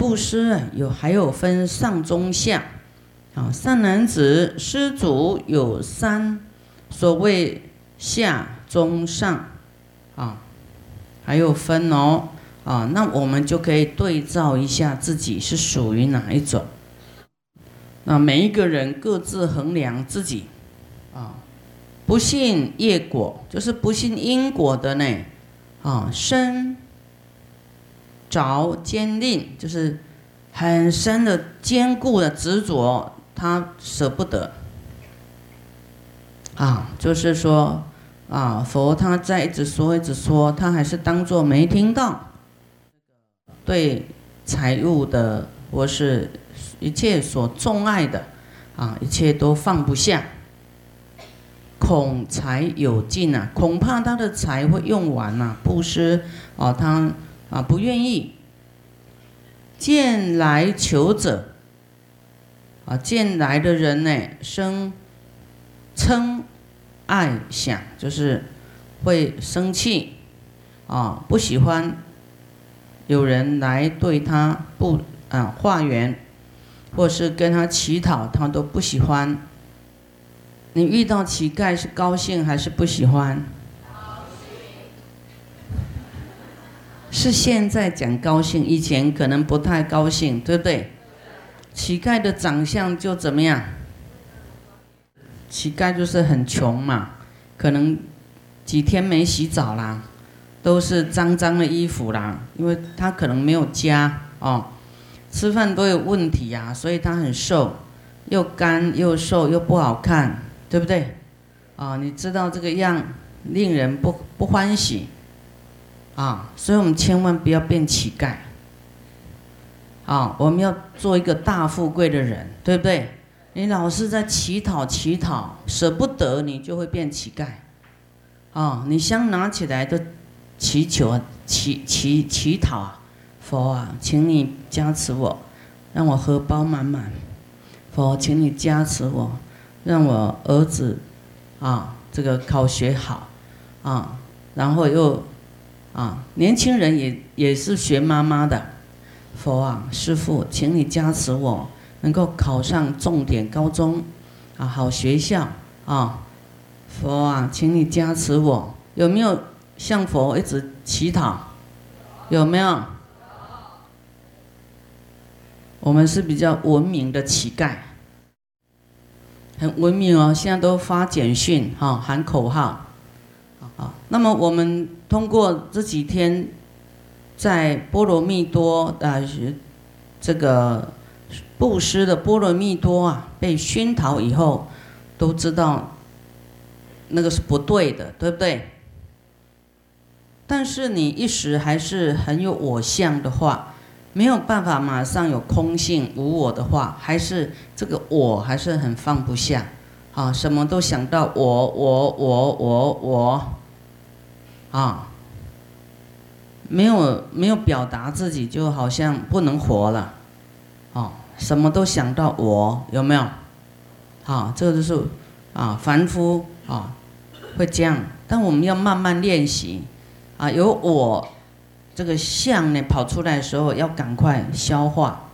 布施，有还有分上中下，啊，善男子施主有三，所谓下中上，啊，还有分哦，啊，那我们就可以对照一下自己是属于哪一种。那每一个人各自衡量自己，啊，不信业果，就是不信因果的呢，啊，生着坚定，就是很深的坚固的执着，他舍不得，啊，就是说，啊，佛他在一直说一直说，他还是当做没听到，对财物的或是。一切所钟爱的，啊，一切都放不下，恐财有尽啊，恐怕他的财会用完呐，布施啊，他啊不愿意。见来求者，啊，见来的人呢，生嗔爱想，就是会生气，啊，不喜欢有人来对他不啊化缘。或是跟他乞讨，他都不喜欢。你遇到乞丐是高兴还是不喜欢？是现在讲高兴，以前可能不太高兴，对不对？乞丐的长相就怎么样？乞丐就是很穷嘛，可能几天没洗澡啦，都是脏脏的衣服啦，因为他可能没有家哦。吃饭都有问题呀，所以他很瘦，又干又瘦又不好看，对不对？啊，你知道这个样令人不不欢喜，啊，所以我们千万不要变乞丐，啊，我们要做一个大富贵的人，对不对？你老是在乞讨乞讨，舍不得，你就会变乞丐，啊，你香拿起来的祈求啊乞乞乞讨啊。佛啊，请你加持我，让我荷包满满。佛，请你加持我，让我儿子啊，这个考学好啊，然后又啊，年轻人也也是学妈妈的。佛啊，师傅，请你加持我，能够考上重点高中啊，好学校啊。佛啊，请你加持我，有没有向佛一直乞讨？有没有？我们是比较文明的乞丐，很文明哦。现在都发简讯哈，喊口号，啊。那么我们通过这几天在波罗蜜多啊，这个布施的波罗蜜多啊，被熏陶以后，都知道那个是不对的，对不对？但是你一时还是很有我相的话。没有办法马上有空性无我的话，还是这个我还是很放不下，啊，什么都想到我我我我我，啊，没有没有表达自己，就好像不能活了，哦，什么都想到我有没有？啊，这个就是啊凡夫啊会这样，但我们要慢慢练习，啊，有我。这个相呢跑出来的时候，要赶快消化，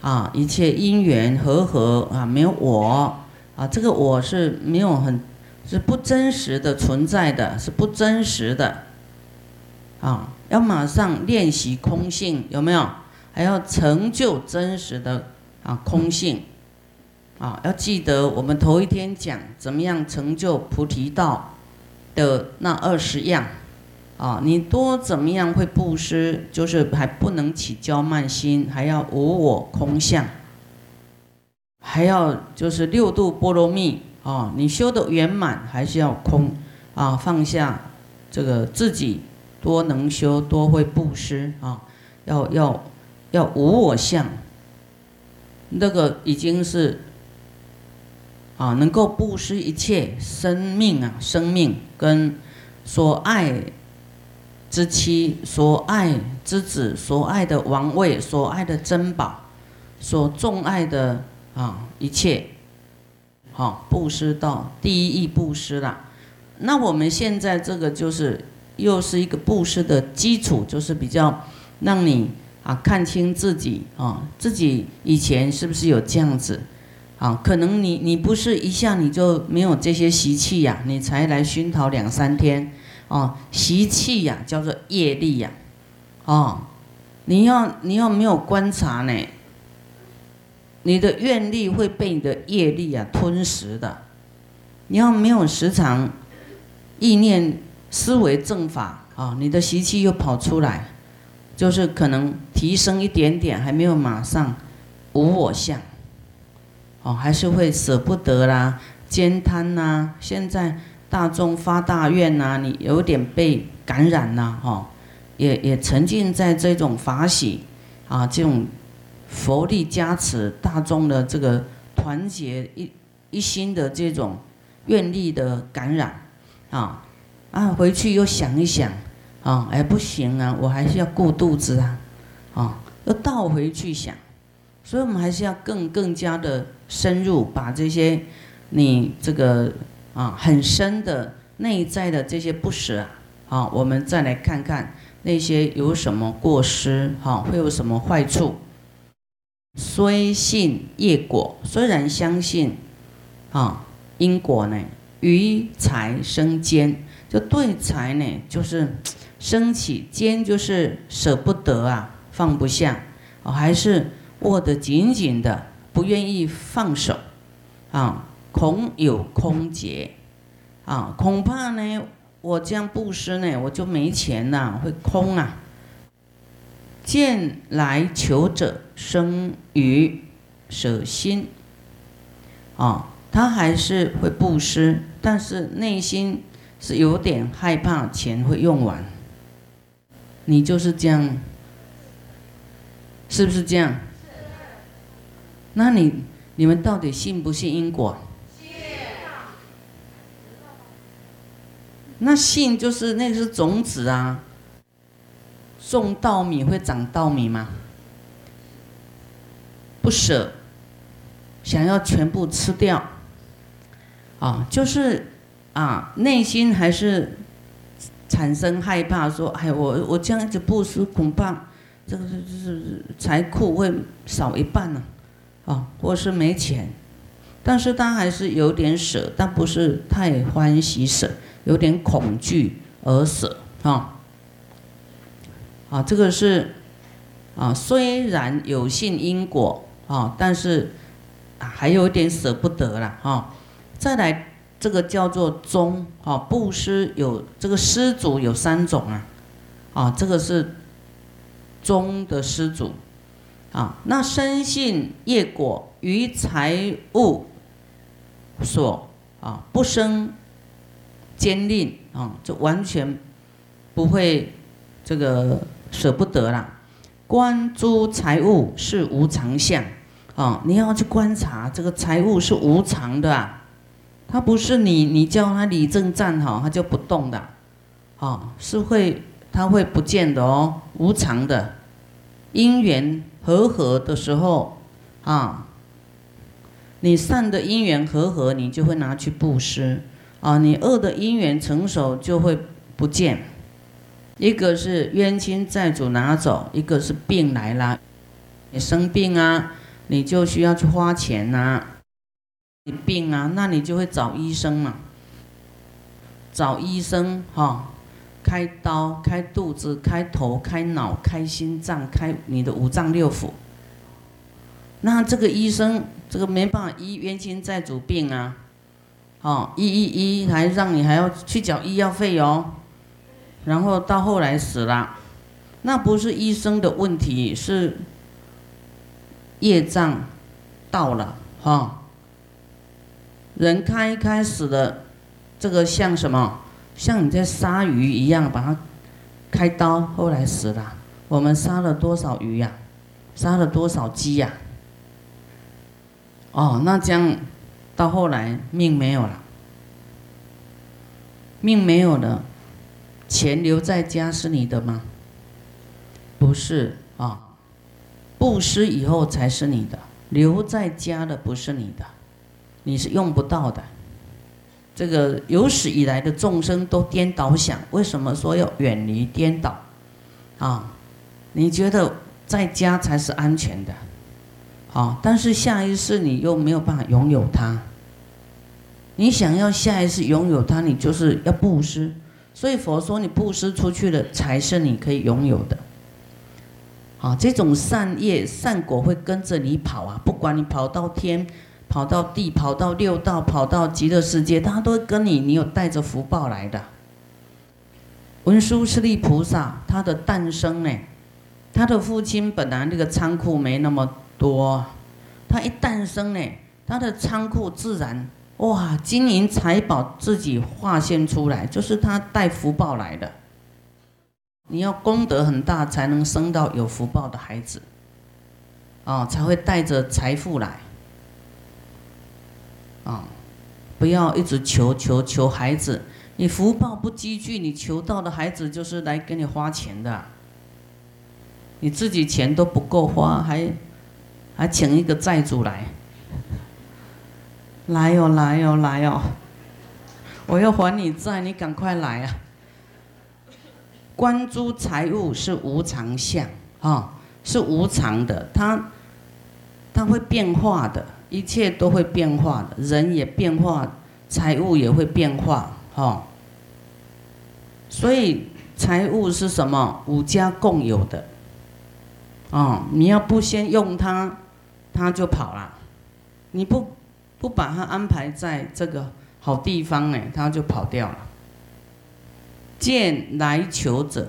啊，一切因缘和合啊，没有我啊，这个我是没有很，是不真实的存在的，是不真实的，啊，要马上练习空性，有没有？还要成就真实的啊空性，啊，要记得我们头一天讲怎么样成就菩提道的那二十样。啊，你多怎么样会布施，就是还不能起骄慢心，还要无我空相，还要就是六度波罗蜜啊，你修的圆满还是要空啊，放下这个自己多能修，多会布施啊，要要要无我相，那个已经是啊，能够布施一切生命啊，生命跟所爱。之妻所爱之子所爱的王位所爱的珍宝所重爱的啊一切，好布施到第一义布施啦。那我们现在这个就是又是一个布施的基础，就是比较让你啊，看清自己啊，自己以前是不是有这样子？啊，可能你你不是一下你就没有这些习气呀，你才来熏陶两三天，哦，习气呀叫做业力呀，哦，你要你要没有观察呢，你的愿力会被你的业力啊吞噬的，你要没有时常意念思维正法啊，你的习气又跑出来。就是可能提升一点点，还没有马上无我相，哦，还是会舍不得啦、兼贪呐。现在大众发大愿呐，你有点被感染呐，哈，也也沉浸在这种法喜啊，这种佛力加持，大众的这个团结一一心的这种愿力的感染，啊啊，回去又想一想。啊，哎，不行啊，我还是要顾肚子啊，啊，要倒回去想，所以我们还是要更更加的深入，把这些你这个啊很深的内在的这些不舍啊，我们再来看看那些有什么过失，哈，会有什么坏处。虽信业果，虽然相信啊因果呢，于财生坚，就对财呢，就是。升起坚就是舍不得啊，放不下，哦，还是握得紧紧的，不愿意放手，啊，恐有空劫，啊，恐怕呢，我这样布施呢，我就没钱呐，会空啊。见来求者生于舍心，啊，他还是会布施，但是内心是有点害怕钱会用完。你就是这样，是不是这样？那你你们到底信不信因果？信。那信就是那个是种子啊，种稻米会长稻米吗？不舍，想要全部吃掉，啊，就是啊，内心还是。产生害怕，说：“哎，我我这样子布施，恐怕这个是是财库会少一半呢，啊，或是没钱。但是他还是有点舍，但不是太欢喜舍，有点恐惧而舍，啊，啊，这个是啊，虽然有信因果啊，但是还有一点舍不得了，哈，再来。”这个叫做宗，啊，布施有这个施主有三种啊，啊，这个是宗的施主，啊，那生信业果于财物所啊不生坚吝啊，就完全不会这个舍不得啦。观诸财物是无常相。啊，你要去观察这个财物是无常的啊。他不是你，你叫它立正站好，它就不动的，啊，是会，它会不见的哦，无常的，因缘和合的时候，啊，你善的因缘和合，你就会拿去布施，啊，你恶的因缘成熟就会不见，一个是冤亲债主拿走，一个是病来了，你生病啊，你就需要去花钱呐。你病啊，那你就会找医生嘛，找医生哈，开刀、开肚子、开头、开脑、开心脏、开你的五脏六腑。那这个医生这个没办法医冤亲债主病啊，哦，医医医还让你还要去缴医药费哦，然后到后来死了，那不是医生的问题，是业障到了哈。人开开始的这个像什么？像你在杀鱼一样，把它开刀，后来死了。我们杀了多少鱼呀？杀了多少鸡呀？哦，那这样到后来命没有了，命没有了，钱留在家是你的吗？不是啊，布施以后才是你的，留在家的不是你的。你是用不到的，这个有史以来的众生都颠倒想，为什么说要远离颠倒？啊，你觉得在家才是安全的，好，但是下一世你又没有办法拥有它。你想要下一世拥有它，你就是要布施。所以佛说，你布施出去的才是你可以拥有的。好，这种善业善果会跟着你跑啊，不管你跑到天、跑到地、跑到六道、跑到极乐世界，它都会跟你。你有带着福报来的。文殊师利菩萨他的诞生呢，他的父亲本来那个仓库没那么多，他一诞生呢，他的仓库自然。哇，金银财宝自己化现出来，就是他带福报来的。你要功德很大，才能生到有福报的孩子，啊，才会带着财富来。啊，不要一直求求求孩子，你福报不积聚，你求到的孩子就是来给你花钱的。你自己钱都不够花，还还请一个债主来。来哟，来哟，来哟！我要还你债，你赶快来啊！关诸财物是无常相啊，是无常的，它它会变化的，一切都会变化的，人也变化，财物也会变化哈。所以财物是什么？五家共有的啊！你要不先用它，它就跑了，你不。不把他安排在这个好地方呢，他就跑掉了。见来求者，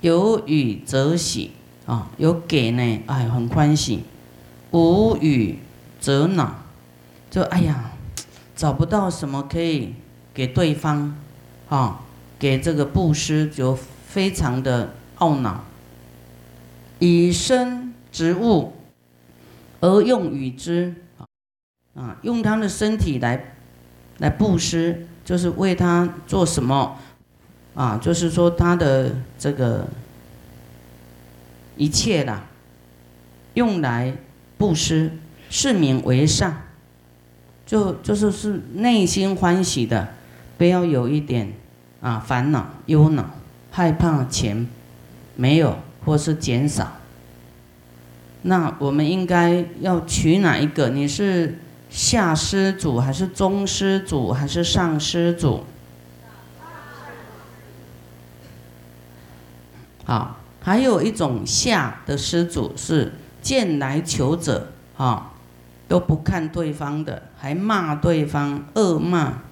有予则喜啊，有给呢，哎，很欢喜；无予则恼，就哎呀，找不到什么可以给对方，啊，给这个布施就非常的懊恼。以身植物而用与之。啊，用他的身体来，来布施，就是为他做什么？啊，就是说他的这个一切啦，用来布施，是名为善。就就是是内心欢喜的，不要有一点啊烦恼、忧恼、害怕钱没有或是减少。那我们应该要取哪一个？你是？下施主还是中施主还是上施主？好，还有一种下的施主是见来求者，啊，都不看对方的，还骂对方，恶骂、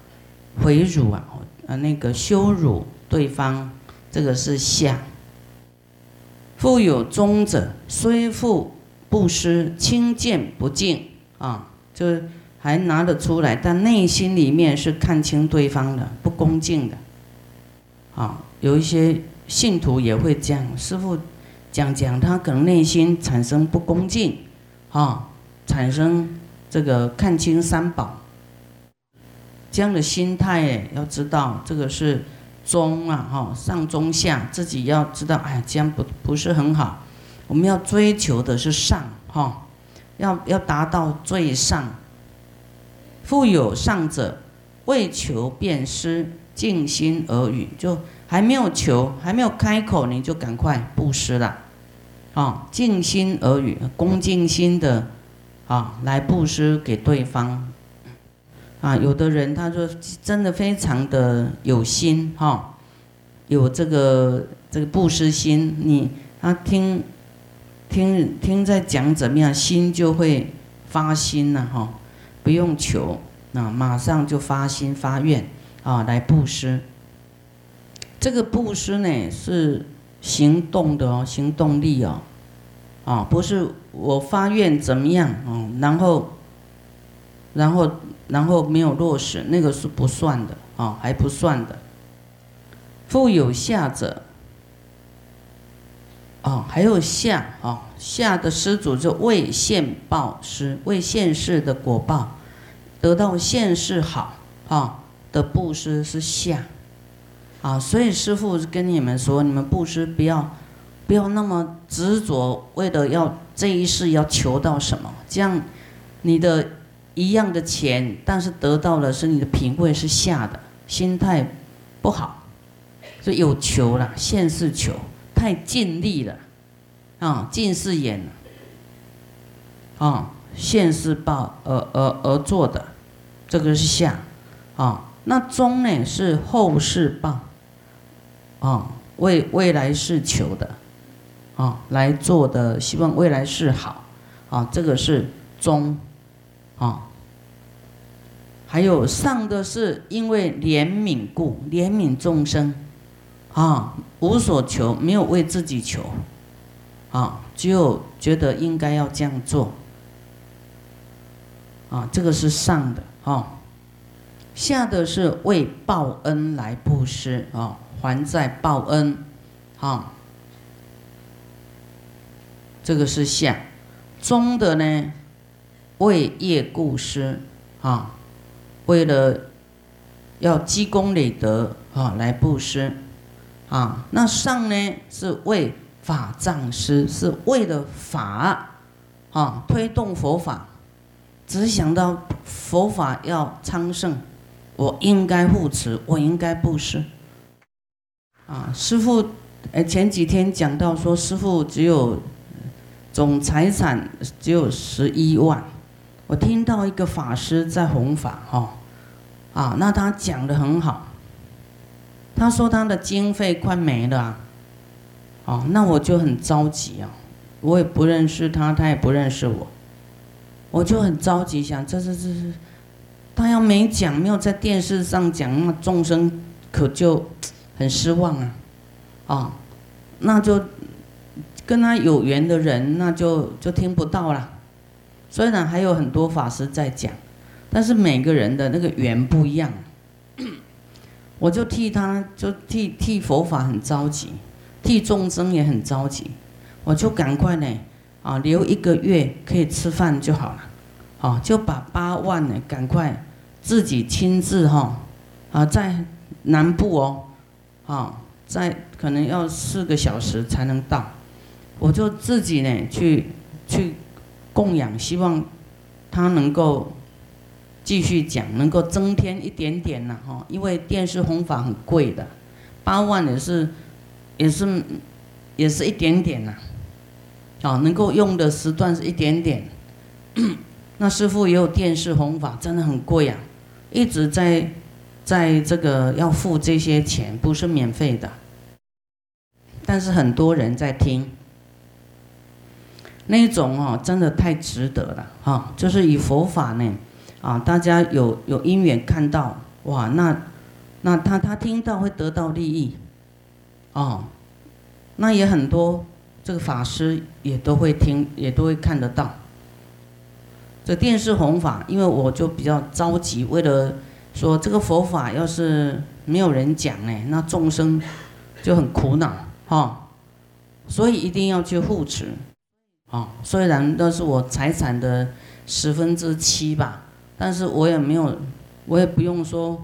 回辱啊，啊，那个羞辱对方，这个是下。富有中者，虽富不施，轻贱不敬啊。就还拿得出来，但内心里面是看清对方的，不恭敬的。啊，有一些信徒也会这样，师傅讲讲，他可能内心产生不恭敬，啊，产生这个看清三宝，这样的心态哎，要知道这个是中啊，哈，上中下，自己要知道，哎，这样不不是很好，我们要追求的是上，哈。要要达到最上，富有上者，为求便施，静心而语，就还没有求，还没有开口，你就赶快布施了，啊，静心而语，恭敬心的，啊，来布施给对方，啊，有的人他说真的非常的有心，哈，有这个这个布施心，你他听。听听在讲怎么样，心就会发心了哈，不用求，那马上就发心发愿啊，来布施。这个布施呢是行动的哦，行动力哦，啊，不是我发愿怎么样哦，然后，然后然后没有落实，那个是不算的啊，还不算的。富有下者。哦，还有下哦，下的施主就为现报施，为现世的果报，得到现世好啊的布施是下，啊，所以师父跟你们说，你们布施不要不要那么执着，为了要这一世要求到什么，这样你的一样的钱，但是得到的是你的品位是下的，心态不好，就有求了，现世求。太尽力了，啊，近视眼啊，现世报而而而做的，这个是相啊。那中呢是后世报啊，为未来世求的啊来做的，希望未来世好啊，这个是中啊。还有上的是因为怜悯故，怜悯众生啊，无所求，没有为自己求。啊，只有觉得应该要这样做，啊，这个是上的啊，下的是为报恩来布施啊，还债报恩，啊，这个是下，中的呢，为业故施啊，为了要积功累德啊来布施，啊，那上呢是为。法藏师是为了法，啊，推动佛法，只想到佛法要昌盛，我应该护持，我应该布施。啊，师傅，哎，前几天讲到说，师傅只有总财产只有十一万，我听到一个法师在弘法，哈，啊，那他讲的很好，他说他的经费快没了。哦，那我就很着急啊！我也不认识他，他也不认识我，我就很着急，想这这这是，他要没讲，没有在电视上讲，那众生可就很失望啊！啊，那就跟他有缘的人，那就就听不到了。虽然还有很多法师在讲，但是每个人的那个缘不一样，我就替他，就替替佛法很着急。替众生也很着急，我就赶快呢，啊，留一个月可以吃饭就好了，啊，就把八万呢赶快自己亲自哈，啊，在南部哦，啊，在可能要四个小时才能到，我就自己呢去去供养，希望他能够继续讲，能够增添一点点呢，哈，因为电视弘法很贵的，八万也是。也是，也是一点点呐，啊，能够用的时段是一点点。那师傅也有电视弘法，真的很贵啊，一直在，在这个要付这些钱，不是免费的。但是很多人在听，那种哦，真的太值得了哈，就是以佛法呢，啊，大家有有因缘看到，哇，那那他他听到会得到利益。哦，那也很多，这个法师也都会听，也都会看得到。这电视弘法，因为我就比较着急，为了说这个佛法要是没有人讲呢，那众生就很苦恼哈，所以一定要去护持。啊，虽然都是我财产的十分之七吧，但是我也没有，我也不用说。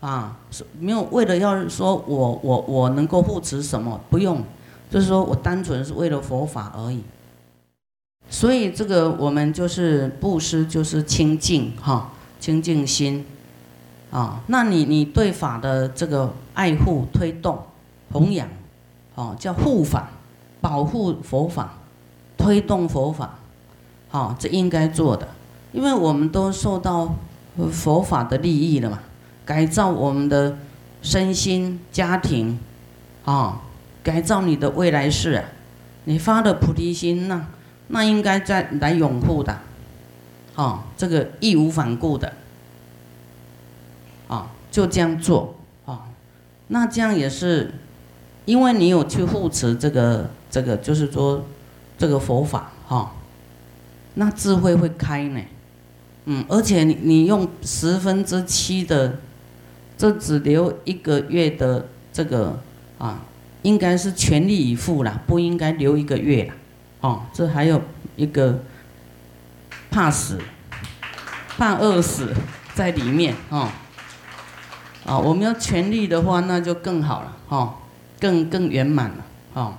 啊，没有为了要说我我我能够护持什么，不用，就是说我单纯是为了佛法而已。所以这个我们就是布施，就是清净哈，清净心啊。那你你对法的这个爱护、推动、弘扬，哦，叫护法，保护佛法，推动佛法，好，这应该做的，因为我们都受到佛法的利益了嘛。改造我们的身心、家庭，啊，改造你的未来世，啊你发的菩提心，那那应该在来拥护的，啊，这个义无反顾的，啊，就这样做，啊，那这样也是，因为你有去护持这个这个，就是说这个佛法，哈，那智慧会开呢，嗯，而且你你用十分之七的。这只留一个月的这个啊，应该是全力以赴啦，不应该留一个月啦。哦，这还有一个怕死、怕饿死在里面哦。啊，我们要全力的话，那就更好了哦，更更圆满了哦。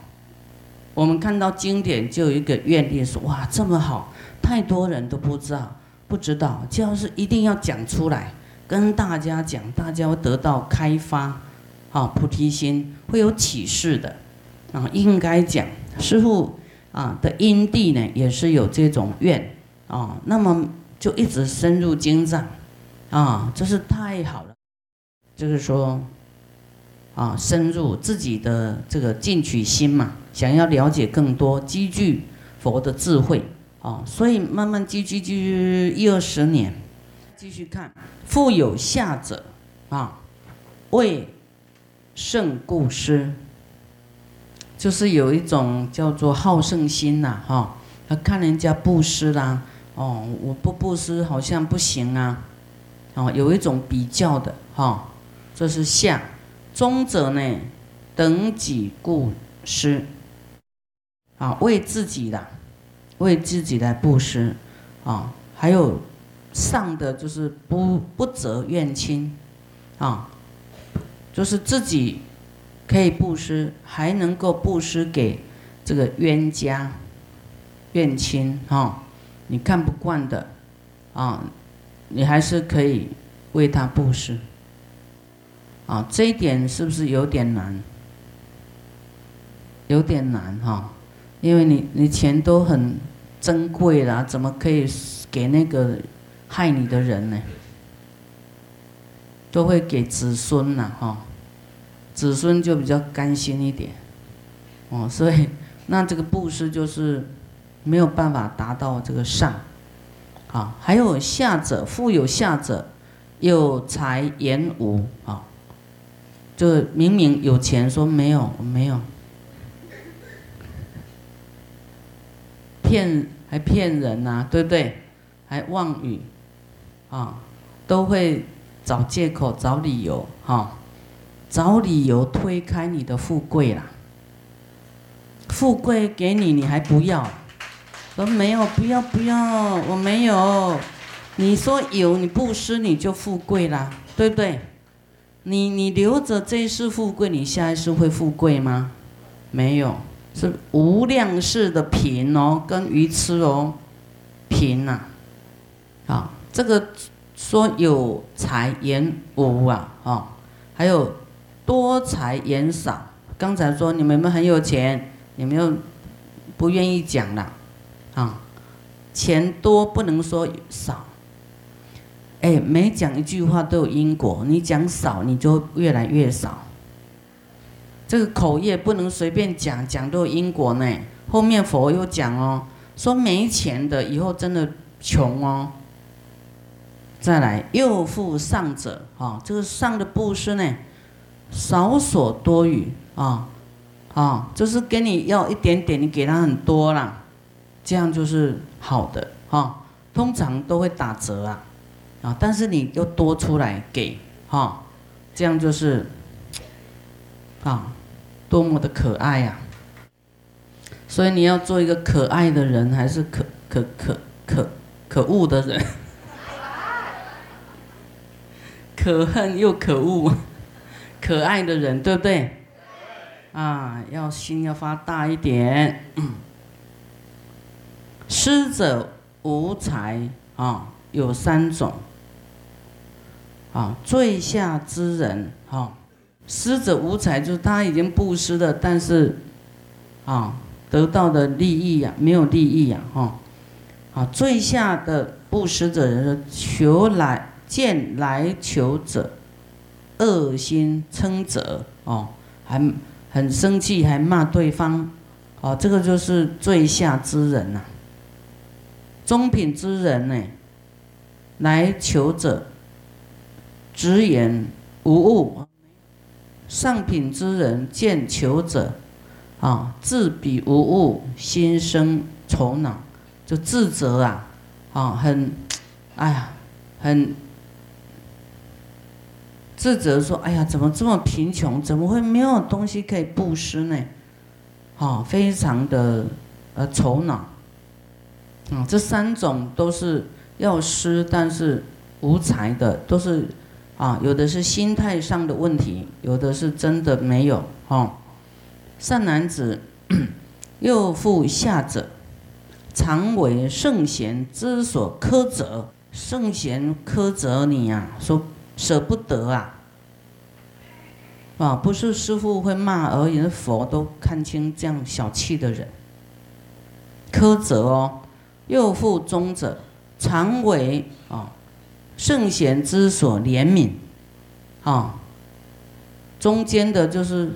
我们看到经典就有一个愿力说：哇，这么好，太多人都不知道，不知道，就是一定要讲出来。跟大家讲，大家会得到开发，啊菩提心会有启示的，啊，应该讲师傅啊的因地呢，也是有这种愿啊，那么就一直深入经藏啊，这是太好了，就是说啊，深入自己的这个进取心嘛，想要了解更多，积聚佛的智慧哦，所以慢慢积聚聚一二十年，继续看，富有下者啊，为胜故师。就是有一种叫做好胜心呐，哈，他看人家布施啦，哦，我不布施好像不行啊，哦，有一种比较的，哈，这是下，中者呢，等己故施，啊，为自己的，为自己来布施，啊，还有上的就是不不责怨亲，啊，就是自己。可以布施，还能够布施给这个冤家、怨亲哈，你看不惯的啊，你还是可以为他布施啊。这一点是不是有点难？有点难哈，因为你你钱都很珍贵啦，怎么可以给那个害你的人呢？都会给子孙呐哈。子孙就比较甘心一点，哦，所以那这个布施就是没有办法达到这个上，啊，还有下者，富有下者，有财言无啊，就明明有钱说没有没有，骗还骗人呐，对不对？还妄语，啊，都会找借口找理由哈。找理由推开你的富贵啦，富贵给你你还不要，说没有不要不要我没有，你说有你不施你就富贵啦，对不对？你你留着这一世富贵，你下一世会富贵吗？没有，是无量世的贫哦，跟愚痴哦，贫呐，啊，这个说有财言无啊，啊，还有。多财言少，刚才说你们有没有很有钱，你们又不愿意讲了，啊，钱多不能说少，哎，每讲一句话都有因果，你讲少你就越来越少。这个口业不能随便讲，讲都有因果呢。后面佛又讲哦，说没钱的以后真的穷哦。再来，又富上者，哈，这个上的布施呢？少所多余啊，啊，就是跟你要一点点，你给他很多啦，这样就是好的哈。通常都会打折啊，啊，但是你又多出来给哈，这样就是啊，多么的可爱呀！所以你要做一个可爱的人，还是可可可可可恶的人？可恨又可恶。可爱的人，对不对？啊，要心要发大一点。施者无才啊，有三种。啊，最下之人啊，施者无财，就是他已经布施了，但是啊，得到的利益呀，没有利益呀，哈。啊，最下的布施者人说，求来见来求者。恶心称责哦，还很生气，还骂对方，哦，这个就是最下之人呐。中品之人呢，来求者，直言无误；上品之人见求者，啊，自比无物，心生愁恼，就自责啊，啊，很，哎呀，很。自责说：“哎呀，怎么这么贫穷？怎么会没有东西可以布施呢？啊，非常的呃愁恼。啊，这三种都是要施，但是无财的，都是啊，有的是心态上的问题，有的是真的没有。哦，善男子，又复下者，常为圣贤之所苛责。圣贤苛责你呀，说。”舍不得啊！啊，不是师傅会骂而已，佛都看清这样小气的人。苛责哦。又复中者，常为啊圣贤之所怜悯，啊，中间的就是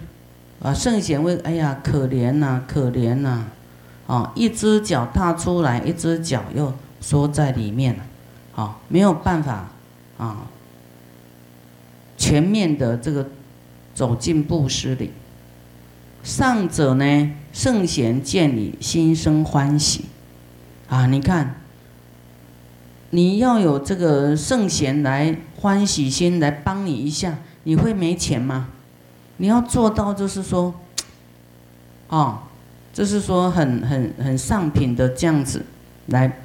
啊圣贤为哎呀可怜呐，可怜呐，啊一只脚踏出来，一只脚又缩在里面了，啊没有办法啊全面的这个走进布施里。上者呢，圣贤见你心生欢喜。啊，你看，你要有这个圣贤来欢喜心来帮你一下，你会没钱吗？你要做到就是说，哦，就是说很很很上品的这样子来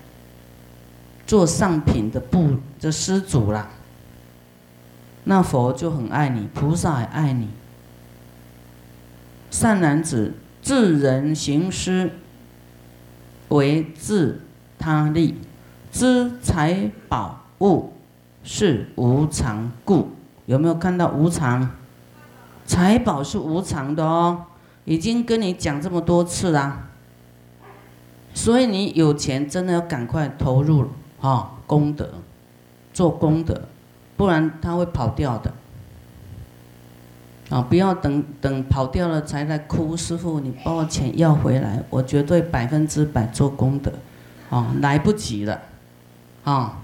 做上品的布的施主啦。那佛就很爱你，菩萨也爱你。善男子，自人行施。为自他利，知财宝物是无常故。有没有看到无常？财宝是无常的哦，已经跟你讲这么多次啦。所以你有钱真的要赶快投入哦，功德，做功德，不然他会跑掉的。啊！不要等等跑掉了才来哭，师傅，你把我钱要回来，我绝对百分之百做功德，啊，来不及了，啊！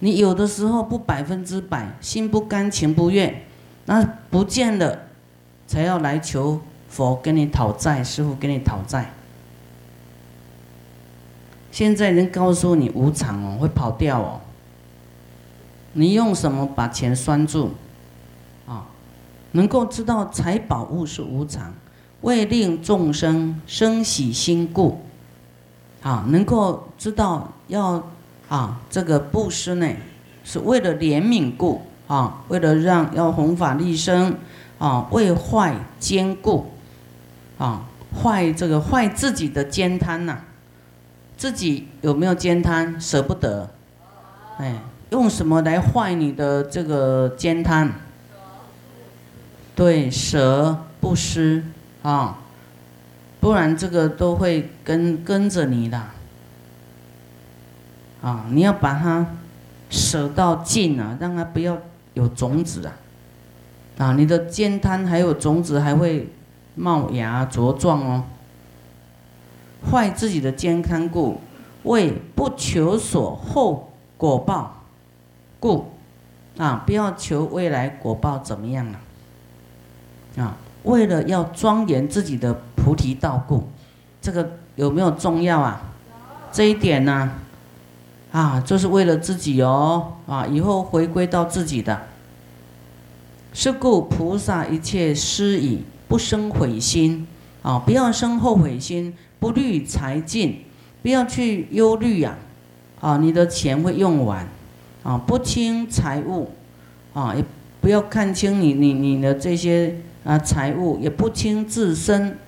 你有的时候不百分之百，心不甘情不愿，那不见了，才要来求佛跟你讨债，师傅跟你讨债。现在人告诉你无常哦，会跑掉哦，你用什么把钱拴住？啊能够知道财宝物是无常，为令众生生喜心故，啊，能够知道要啊这个布施呢，是为了怜悯故啊，为了让要弘法利生啊，为坏坚固啊，坏这个坏自己的坚贪呐，自己有没有坚贪舍不得？哎，用什么来坏你的这个坚贪？对，舍不施啊，不然这个都会跟跟着你的啊！你要把它舍到尽啊，让它不要有种子啊！啊，你的尖滩还有种子还会冒芽茁壮哦。坏自己的健康故，为不求所后果报故啊，不要求未来果报怎么样了。啊，为了要庄严自己的菩提道故，这个有没有重要啊？这一点呢，啊就是为了自己哦，啊，以后回归到自己的。是故菩萨一切施以不生悔心，啊，不要生后悔心，不虑财尽，不要去忧虑呀，啊，你的钱会用完，啊，不轻财物，啊，也不要看清你你你的这些。啊，财物也不轻自身，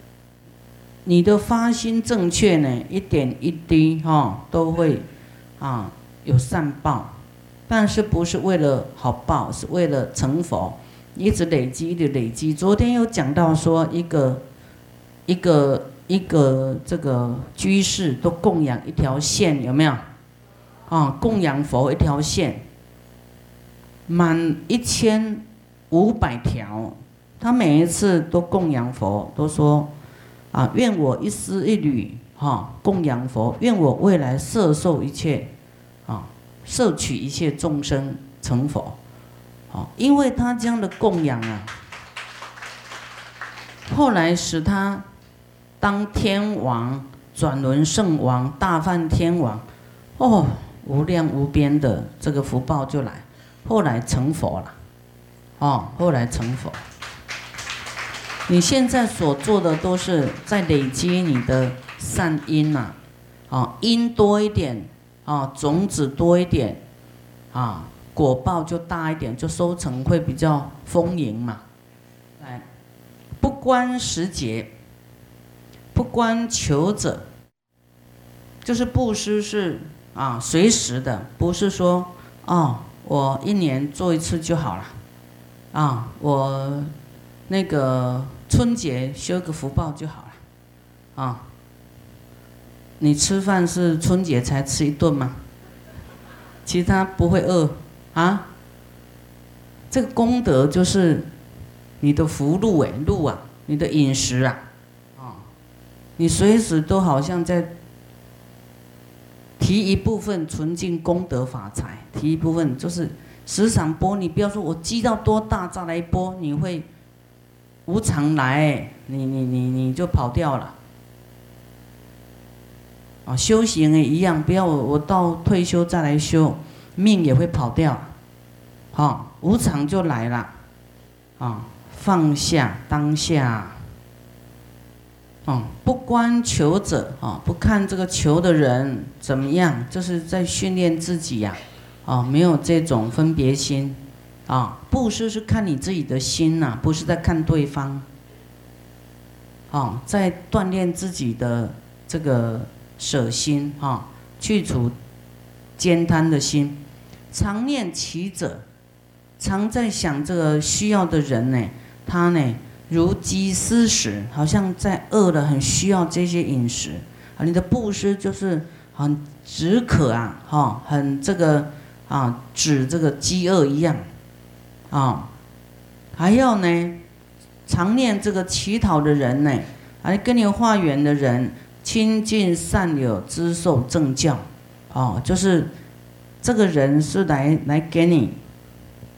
你的发心正确呢，一点一滴哈都会啊有善报，但是不是为了好报，是为了成佛，一直累积一直累积。昨天有讲到说，一个一个一个这个居士都供养一条线，有没有？啊，供养佛一条线，满一千五百条。他每一次都供养佛，都说：“啊，愿我一丝一缕，哈，供养佛；愿我未来摄受一切，啊，摄取一切众生成佛。”啊，因为他这样的供养啊，后来使他当天王，转轮圣王，大梵天王，哦，无量无边的这个福报就来，后来成佛了，哦，后来成佛。你现在所做的都是在累积你的善因呐，啊，因多一点，啊，种子多一点，啊，果报就大一点，就收成会比较丰盈嘛。来，不关时节，不关求者，就是布施是啊，随时的，不是说哦，我一年做一次就好了，啊，我那个。春节修个福报就好了，啊，你吃饭是春节才吃一顿吗？其他不会饿啊？这个功德就是你的福禄哎，禄啊，你的饮食啊，啊，你随时都好像在提一部分纯净功德法财，提一部分就是时常播，你不要说我积到多大再来播，你会无常来，你你你你就跑掉了。啊，修行也一样，不要我我到退休再来修，命也会跑掉。好，无常就来了。啊，放下当下。哦，不观求者，啊，不看这个求的人怎么样，就是在训练自己呀。啊，没有这种分别心。啊，布施是看你自己的心呐，不是在看对方。啊，在锻炼自己的这个。舍心哈，去除兼贪的心，常念其者，常在想这个需要的人呢，他呢如饥思食，好像在饿了，很需要这些饮食啊。你的布施就是很止渴啊，哈，很这个啊，止这个饥饿一样啊。还要呢，常念这个乞讨的人呢，还跟你化缘的人。亲近善友，知受正教，哦，就是这个人是来来给你，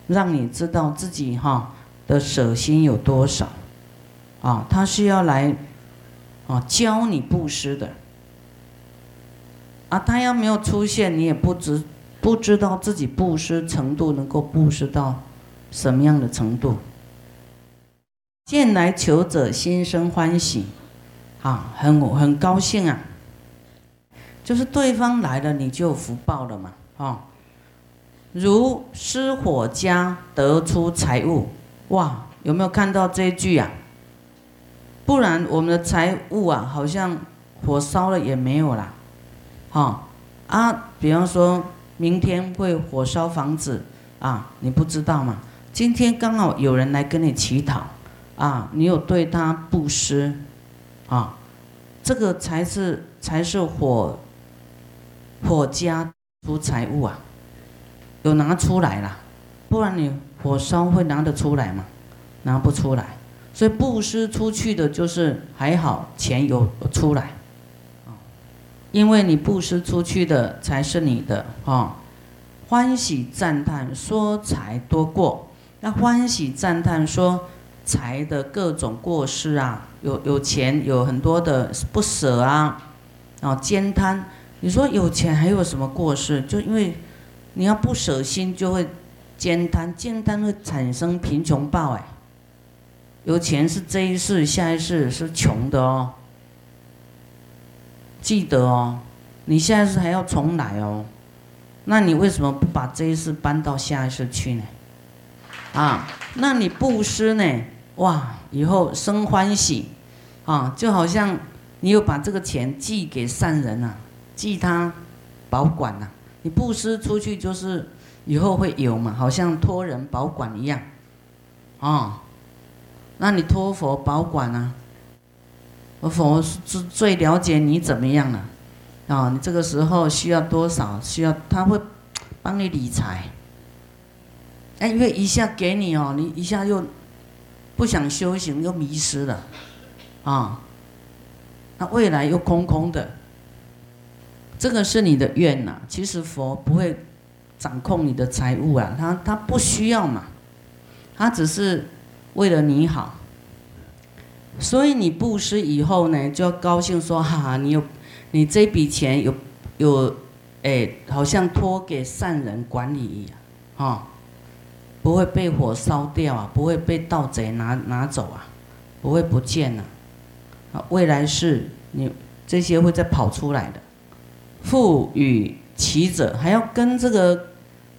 让你知道自己哈的舍心有多少，啊，他是要来，啊，教你布施的，啊，他要没有出现，你也不知不知道自己布施程度能够布施到什么样的程度。见来求者，心生欢喜。啊，很很高兴啊，就是对方来了，你就有福报了嘛，啊，如失火家得出财物，哇，有没有看到这一句啊？不然我们的财物啊，好像火烧了也没有啦，哈啊，比方说明天会火烧房子啊，你不知道嘛？今天刚好有人来跟你乞讨啊，你有对他布施。啊，这个才是才是火火家出财物啊，有拿出来了，不然你火烧会拿得出来吗？拿不出来，所以布施出去的就是还好钱有出来，啊因为你布施出去的才是你的啊，欢喜赞叹说财多过，那欢喜赞叹说。财的各种过失啊，有有钱有很多的不舍啊，啊兼贪。你说有钱还有什么过失？就因为你要不舍心，就会兼贪，兼贪会产生贫穷报哎。有钱是这一世，下一世是穷的哦。记得哦，你下一世还要重来哦。那你为什么不把这一世搬到下一世去呢？啊，那你布施呢？哇，以后生欢喜，啊，就好像你有把这个钱寄给善人呐，寄他保管呐，你布施出去就是以后会有嘛，好像托人保管一样，啊，那你托佛保管啊，我佛是最了解你怎么样了，啊，你这个时候需要多少，需要他会帮你理财，哎，因为一下给你哦，你一下又。不想修行又迷失了，啊，那未来又空空的，这个是你的愿呐。其实佛不会掌控你的财物啊，他他不需要嘛，他只是为了你好。所以你布施以后呢，就要高兴说：哈哈，你有你这笔钱有有，哎，好像托给善人管理一样，啊。不会被火烧掉啊，不会被盗贼拿拿走啊，不会不见了。啊，未来是你这些会再跑出来的。富与乞者还要跟这个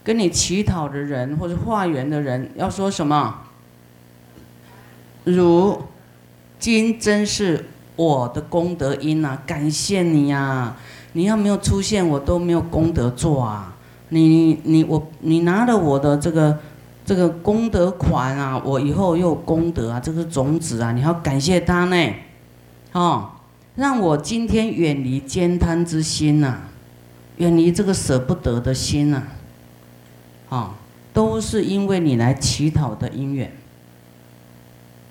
跟你乞讨的人或者化缘的人要说什么？如今真是我的功德因啊，感谢你呀！你要没有出现，我都没有功德做啊。你你我你拿了我的这个。这个功德款啊，我以后又有功德啊，这个种子啊，你要感谢他呢，哦，让我今天远离兼贪之心呐，远离这个舍不得的心呐，啊，都是因为你来乞讨的因缘。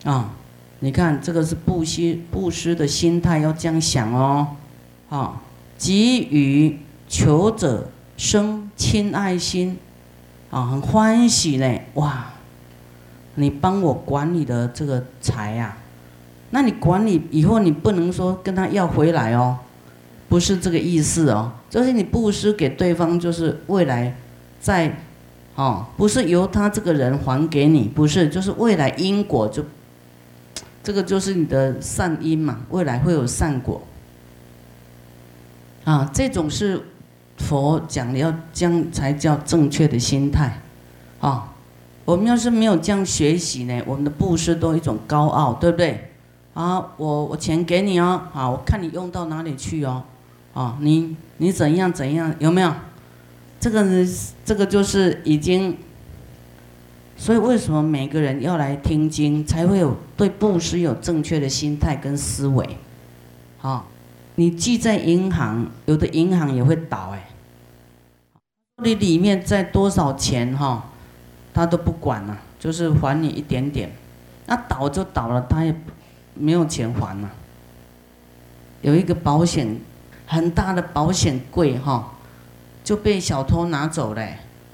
啊，你看这个是布施布施的心态要这样想哦，啊，给予求者生亲爱心，啊，很欢喜呢，哇，你帮我管理的这个财呀。那你管理以后，你不能说跟他要回来哦，不是这个意思哦。就是你布施给对方，就是未来在，哦，不是由他这个人还给你，不是，就是未来因果就，这个就是你的善因嘛，未来会有善果。啊，这种是佛讲的，要将才叫正确的心态，啊，我们要是没有这样学习呢，我们的布施都一种高傲，对不对？啊，我我钱给你哦，啊，我看你用到哪里去哦，啊，你你怎样怎样有没有？这个呢这个就是已经，所以为什么每个人要来听经，才会有对布施有正确的心态跟思维？啊，你寄在银行，有的银行也会倒哎，你里面在多少钱哈，他都不管了，就是还你一点点，那倒就倒了，他也。没有钱还了，有一个保险很大的保险柜哈，就被小偷拿走了，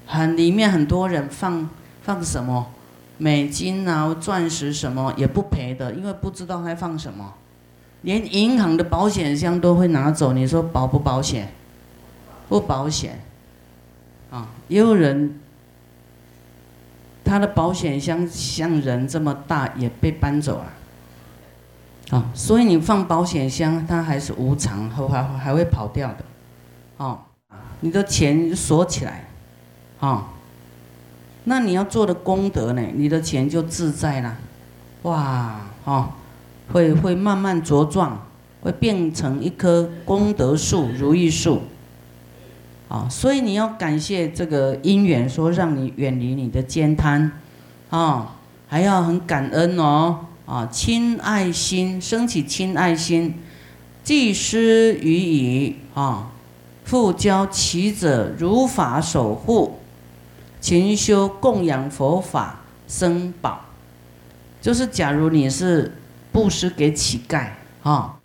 很里面很多人放放什么？美金啊、钻石什么也不赔的，因为不知道该放什么，连银行的保险箱都会拿走，你说保不保险？不保险，啊，也有人他的保险箱像人这么大也被搬走了。啊，所以你放保险箱，它还是无常，还还还会跑掉的，哦，你的钱锁起来，啊，那你要做的功德呢，你的钱就自在了，哇，哦，会会慢慢茁壮，会变成一棵功德树、如意树，啊，所以你要感谢这个因缘，说让你远离你的煎贪，啊，还要很感恩哦。啊，亲爱心升起，亲爱心，济施予以啊，复教其者如法守护，勤修供养佛法生宝。就是假如你是布施给乞丐啊，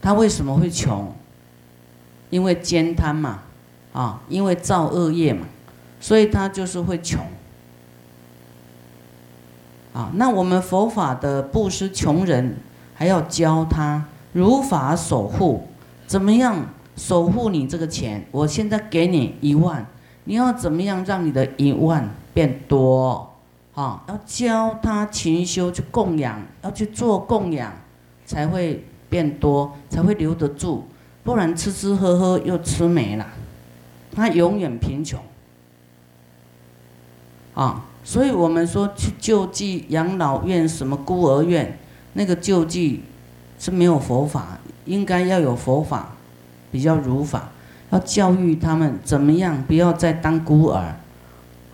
他为什么会穷？因为奸贪嘛，啊，因为造恶业嘛，所以他就是会穷。啊，那我们佛法的布施穷人，还要教他如法守护，怎么样守护你这个钱？我现在给你一万，你要怎么样让你的一万变多？啊，要教他勤修去供养，要去做供养，才会变多，才会留得住，不然吃吃喝喝又吃没了，他永远贫穷。啊。所以我们说去救济养老院、什么孤儿院，那个救济是没有佛法，应该要有佛法，比较如法，要教育他们怎么样不要再当孤儿，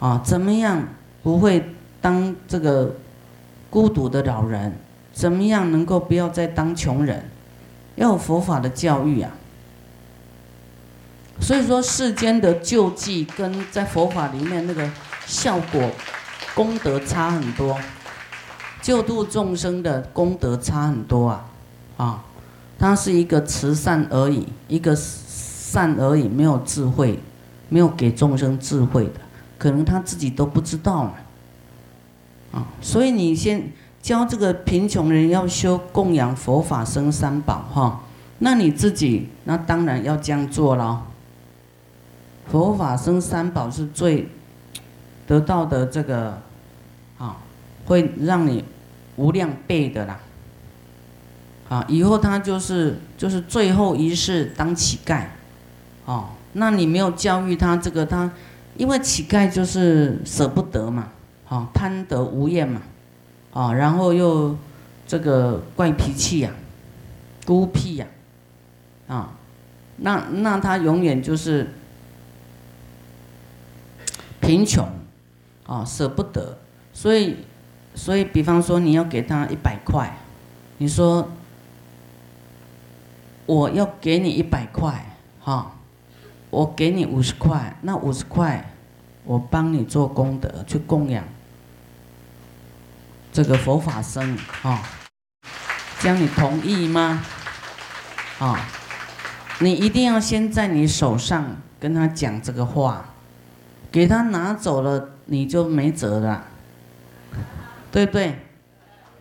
啊，怎么样不会当这个孤独的老人，怎么样能够不要再当穷人，要有佛法的教育啊。所以说世间的救济跟在佛法里面那个效果。功德差很多，救度众生的功德差很多啊，啊，他是一个慈善而已，一个善而已，没有智慧，没有给众生智慧的，可能他自己都不知道嘛，啊，所以你先教这个贫穷人要修供养佛法生三宝哈，那你自己那当然要这样做了，佛法生三宝是最得到的这个。啊，会让你无量倍的啦！啊，以后他就是就是最后一世当乞丐，哦，那你没有教育他这个他，因为乞丐就是舍不得嘛，啊，贪得无厌嘛，啊，然后又这个怪脾气呀，孤僻呀，啊，那那他永远就是贫穷，啊，舍不得。所以，所以，比方说，你要给他一百块，你说，我要给你一百块，哈，我给你五十块，那五十块，我帮你做功德，去供养这个佛法僧，哈，这样你同意吗？啊，你一定要先在你手上跟他讲这个话，给他拿走了，你就没辙了，对不对？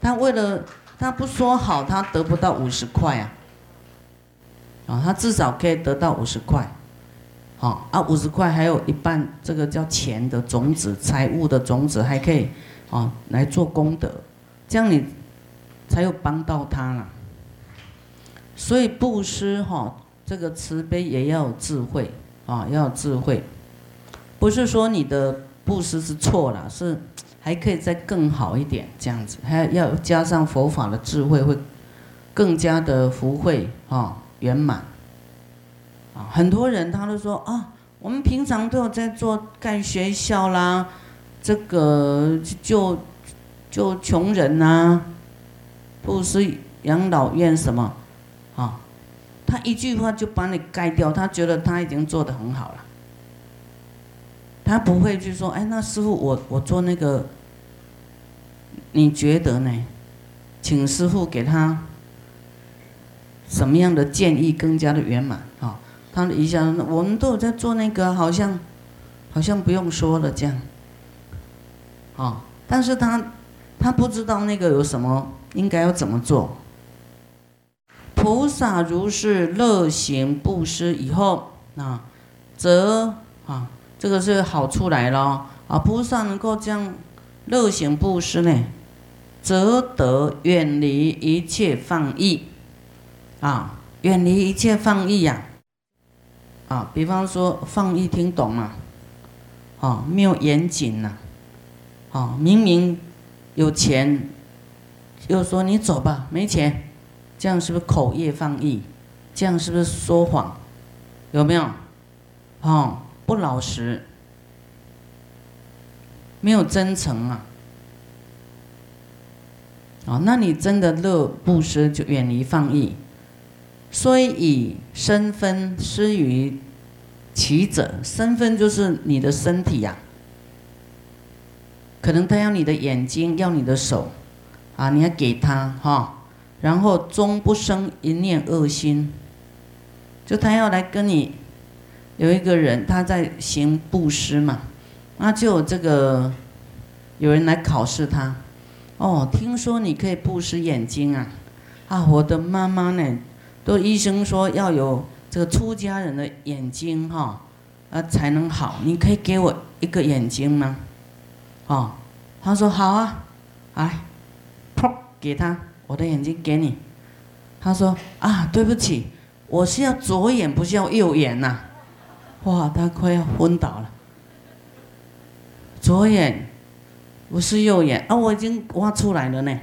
他为了他不说好，他得不到五十块啊。啊，他至少可以得到五十块，好啊，五十块还有一半，这个叫钱的种子、财物的种子，还可以啊来做功德，这样你才有帮到他了。所以布施哈，这个慈悲也要有智慧啊，要有智慧，不是说你的布施是错了，是还可以再更好一点这样子，还要加上佛法的智慧，会更加的福慧啊。圆满啊！很多人他都说啊，我们平常都有在做盖学校啦，这个救救穷人呐，不是养老院什么啊？他一句话就把你盖掉，他觉得他已经做得很好了，他不会去说，哎，那师傅我我做那个，你觉得呢？请师傅给他。什么样的建议更加的圆满啊？他一下，我们都有在做那个，好像，好像不用说了这样，啊，但是他，他不知道那个有什么应该要怎么做。菩萨如是乐行布施以后啊，则啊，这个是好处来了啊，菩萨能够这样乐行布施呢，则得远离一切放逸。啊，远离一切放逸呀！啊，比方说放逸，听懂吗？啊，没有严谨呐！啊，明明有钱，又说你走吧，没钱，这样是不是口业放逸？这样是不是说谎？有没有？哦，不老实，没有真诚啊！啊，那你真的乐布施，就远离放逸。虽以身分施于其者，身分就是你的身体呀。可能他要你的眼睛，要你的手，啊，你要给他哈。然后终不生一念恶心，就他要来跟你有一个人，他在行布施嘛，那就这个有人来考试他。哦，听说你可以布施眼睛啊，啊，我的妈妈呢？都医生说要有这个出家人的眼睛哈，啊才能好。你可以给我一个眼睛吗？哦，他说好啊，来，噗，给他我的眼睛给你。他说啊，对不起，我是要左眼，不是要右眼呐。哇，他快要昏倒了。左眼不是右眼啊，我已经挖出来了呢。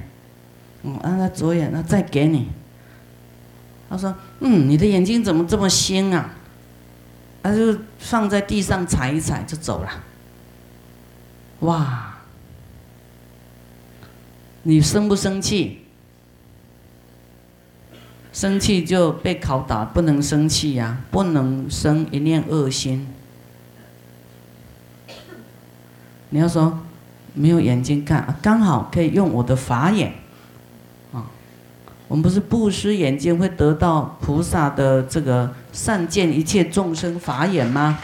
嗯，啊，那左眼，那再给你。他说：“嗯，你的眼睛怎么这么新啊？”他就放在地上踩一踩就走了。哇！你生不生气？生气就被拷打，不能生气呀，不能生一念恶心。你要说没有眼睛看，刚好可以用我的法眼啊。我们不是布施眼睛会得到菩萨的这个善见一切众生法眼吗？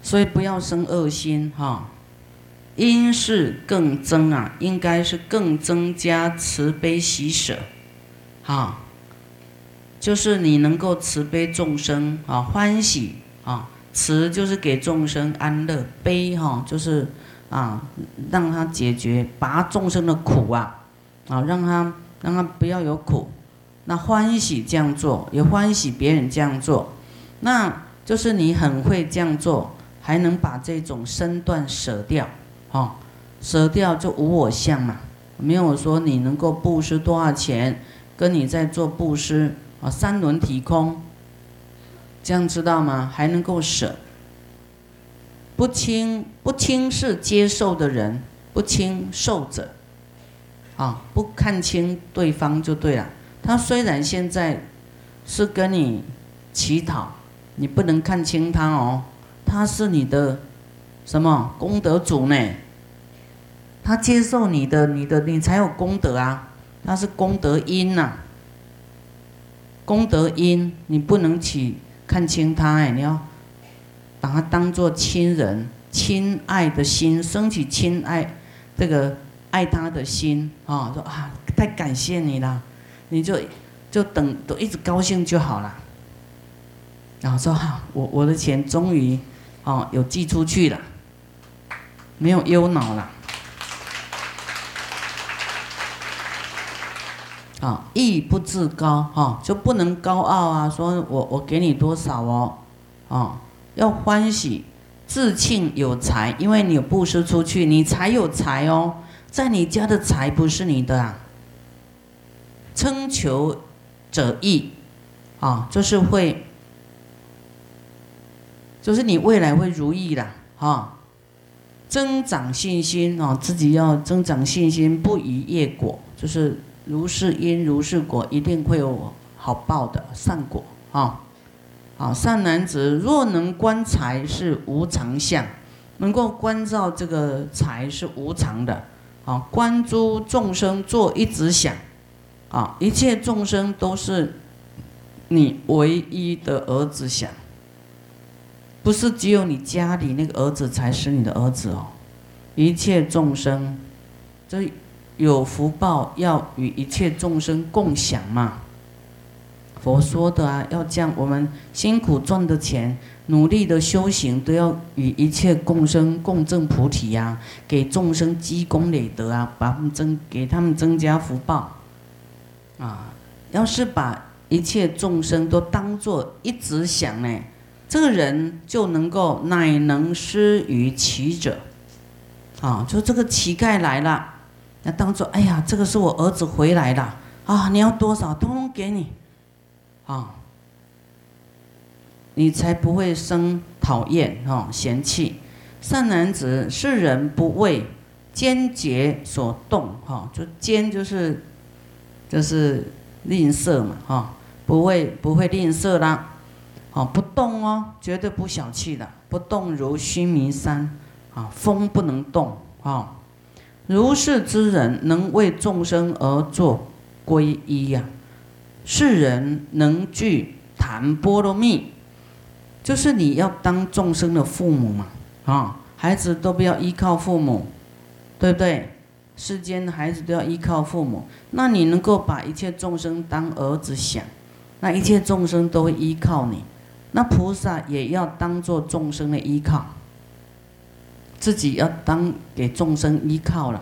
所以不要生恶心哈，应是更增啊，应该是更增加慈悲喜舍，哈，就是你能够慈悲众生啊，欢喜啊，慈就是给众生安乐，悲哈就是。啊，让他解决拔众生的苦啊，啊，让他让他不要有苦，那欢喜这样做，也欢喜别人这样做，那就是你很会这样做，还能把这种身段舍掉，哦，舍掉就无我相嘛，没有说你能够布施多少钱，跟你在做布施啊，三轮体空，这样知道吗？还能够舍。不轻不轻是接受的人，不轻受者，啊，不看清对方就对了。他虽然现在是跟你乞讨，你不能看清他哦，他是你的什么功德主呢？他接受你的，你的你才有功德啊，他是功德因呐。功德因，你不能去看清他哎，你要把他当做亲人、亲爱的心，升起亲爱这个爱他的心啊！说啊，太感谢你了，你就就等都一直高兴就好了。然后说哈，我我的钱终于哦有寄出去了，没有忧恼了。啊，义不自高，哈，就不能高傲啊！说我我给你多少哦，啊，要欢喜，自庆有财，因为你布施出去，你才有财哦。在你家的财不是你的啊。称求者意，啊，就是会，就是你未来会如意的，哈。增长信心啊，自己要增长信心，不疑业果，就是。如是因如是果，一定会有好报的善果啊！好，善男子若能观财是无常相，能够观照这个财是无常的啊！观诸众生做一直想啊，一切众生都是你唯一的儿子想，不是只有你家里那个儿子才是你的儿子哦，一切众生这。有福报要与一切众生共享嘛？佛说的啊，要将我们辛苦赚的钱、努力的修行，都要与一切共生共振菩提呀，给众生积功累德啊，把他们增给他们增加福报啊。要是把一切众生都当做一直想呢，这个人就能够乃能施于乞者啊，就这个乞丐来了。那当做，哎呀，这个是我儿子回来了啊！你要多少，通通给你，啊，你才不会生讨厌哈嫌弃。善男子，世人不为奸劫所动哈，就奸就是就是吝啬嘛哈，不会不会吝啬啦，哦不动哦，绝对不小气的，不动如须弥山啊，风不能动啊。如是之人，能为众生而作皈依呀。世人能具谈波罗蜜，就是你要当众生的父母嘛。啊，孩子都不要依靠父母，对不对？世间的孩子都要依靠父母，那你能够把一切众生当儿子想，那一切众生都会依靠你。那菩萨也要当做众生的依靠。自己要当给众生依靠了，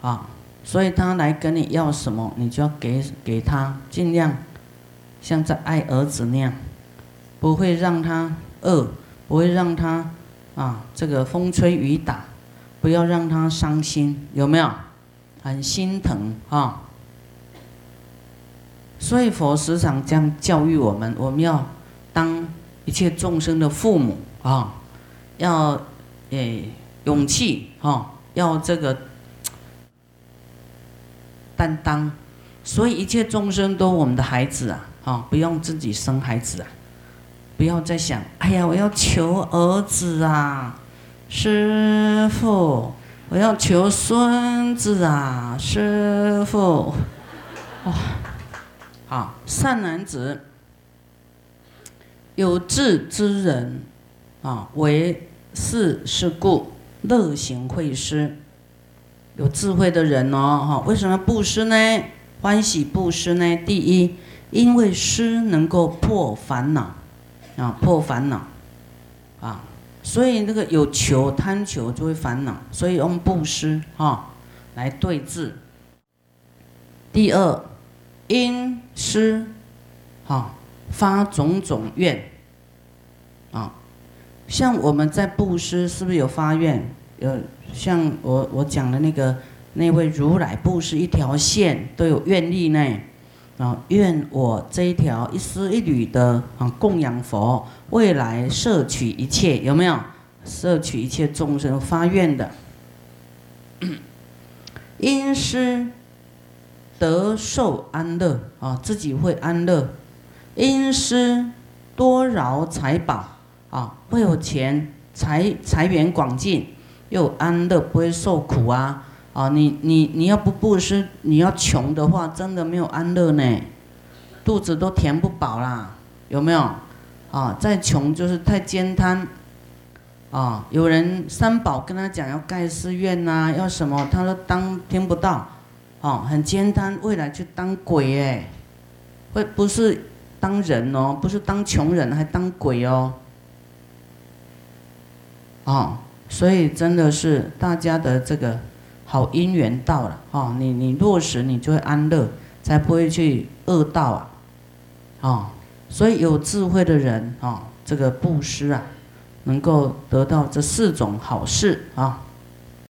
啊，所以他来跟你要什么，你就要给给他，尽量像在爱儿子那样，不会让他饿，不会让他啊这个风吹雨打，不要让他伤心，有没有？很心疼啊。所以佛时常这样教育我们，我们要当一切众生的父母啊，要。诶，勇气哈，要这个担当，所以一切众生都我们的孩子啊，哈，不用自己生孩子啊，不要再想，哎呀，我要求儿子啊，师傅，我要求孙子啊，师傅，哇，好，善男子，有志之人啊，为。是是故乐行会施，有智慧的人哦，哈，为什么布施呢？欢喜布施呢？第一，因为施能够破烦恼，啊，破烦恼，啊，所以那个有求贪求就会烦恼，所以用布施哈来对治。第二，因施，哈发种种愿，啊。像我们在布施，是不是有发愿？有像我我讲的那个那位如来布施一条线都有愿力呢，啊，愿我这一条一丝一缕的啊供养佛，未来摄取一切有没有？摄取一切众生发愿的，因施得受安乐啊，自己会安乐；因施多饶财宝啊，会有钱财财源广进，又安乐，不会受苦啊啊！你你你要不布施，你要穷的话，真的没有安乐呢，肚子都填不饱啦，有没有？啊，再穷就是太艰贪。啊，有人三宝跟他讲要盖寺院呐，要什么，他说当听不到，哦，很艰难，未来去当鬼哎，会不是当人哦，不是当穷人，还当鬼哦，哦，所以真的是大家的这个好姻缘到了，哦，你你落实你就会安乐，才不会去恶道啊，哦，所以有智慧的人，哦，这个布施啊。能够得到这四种好事啊。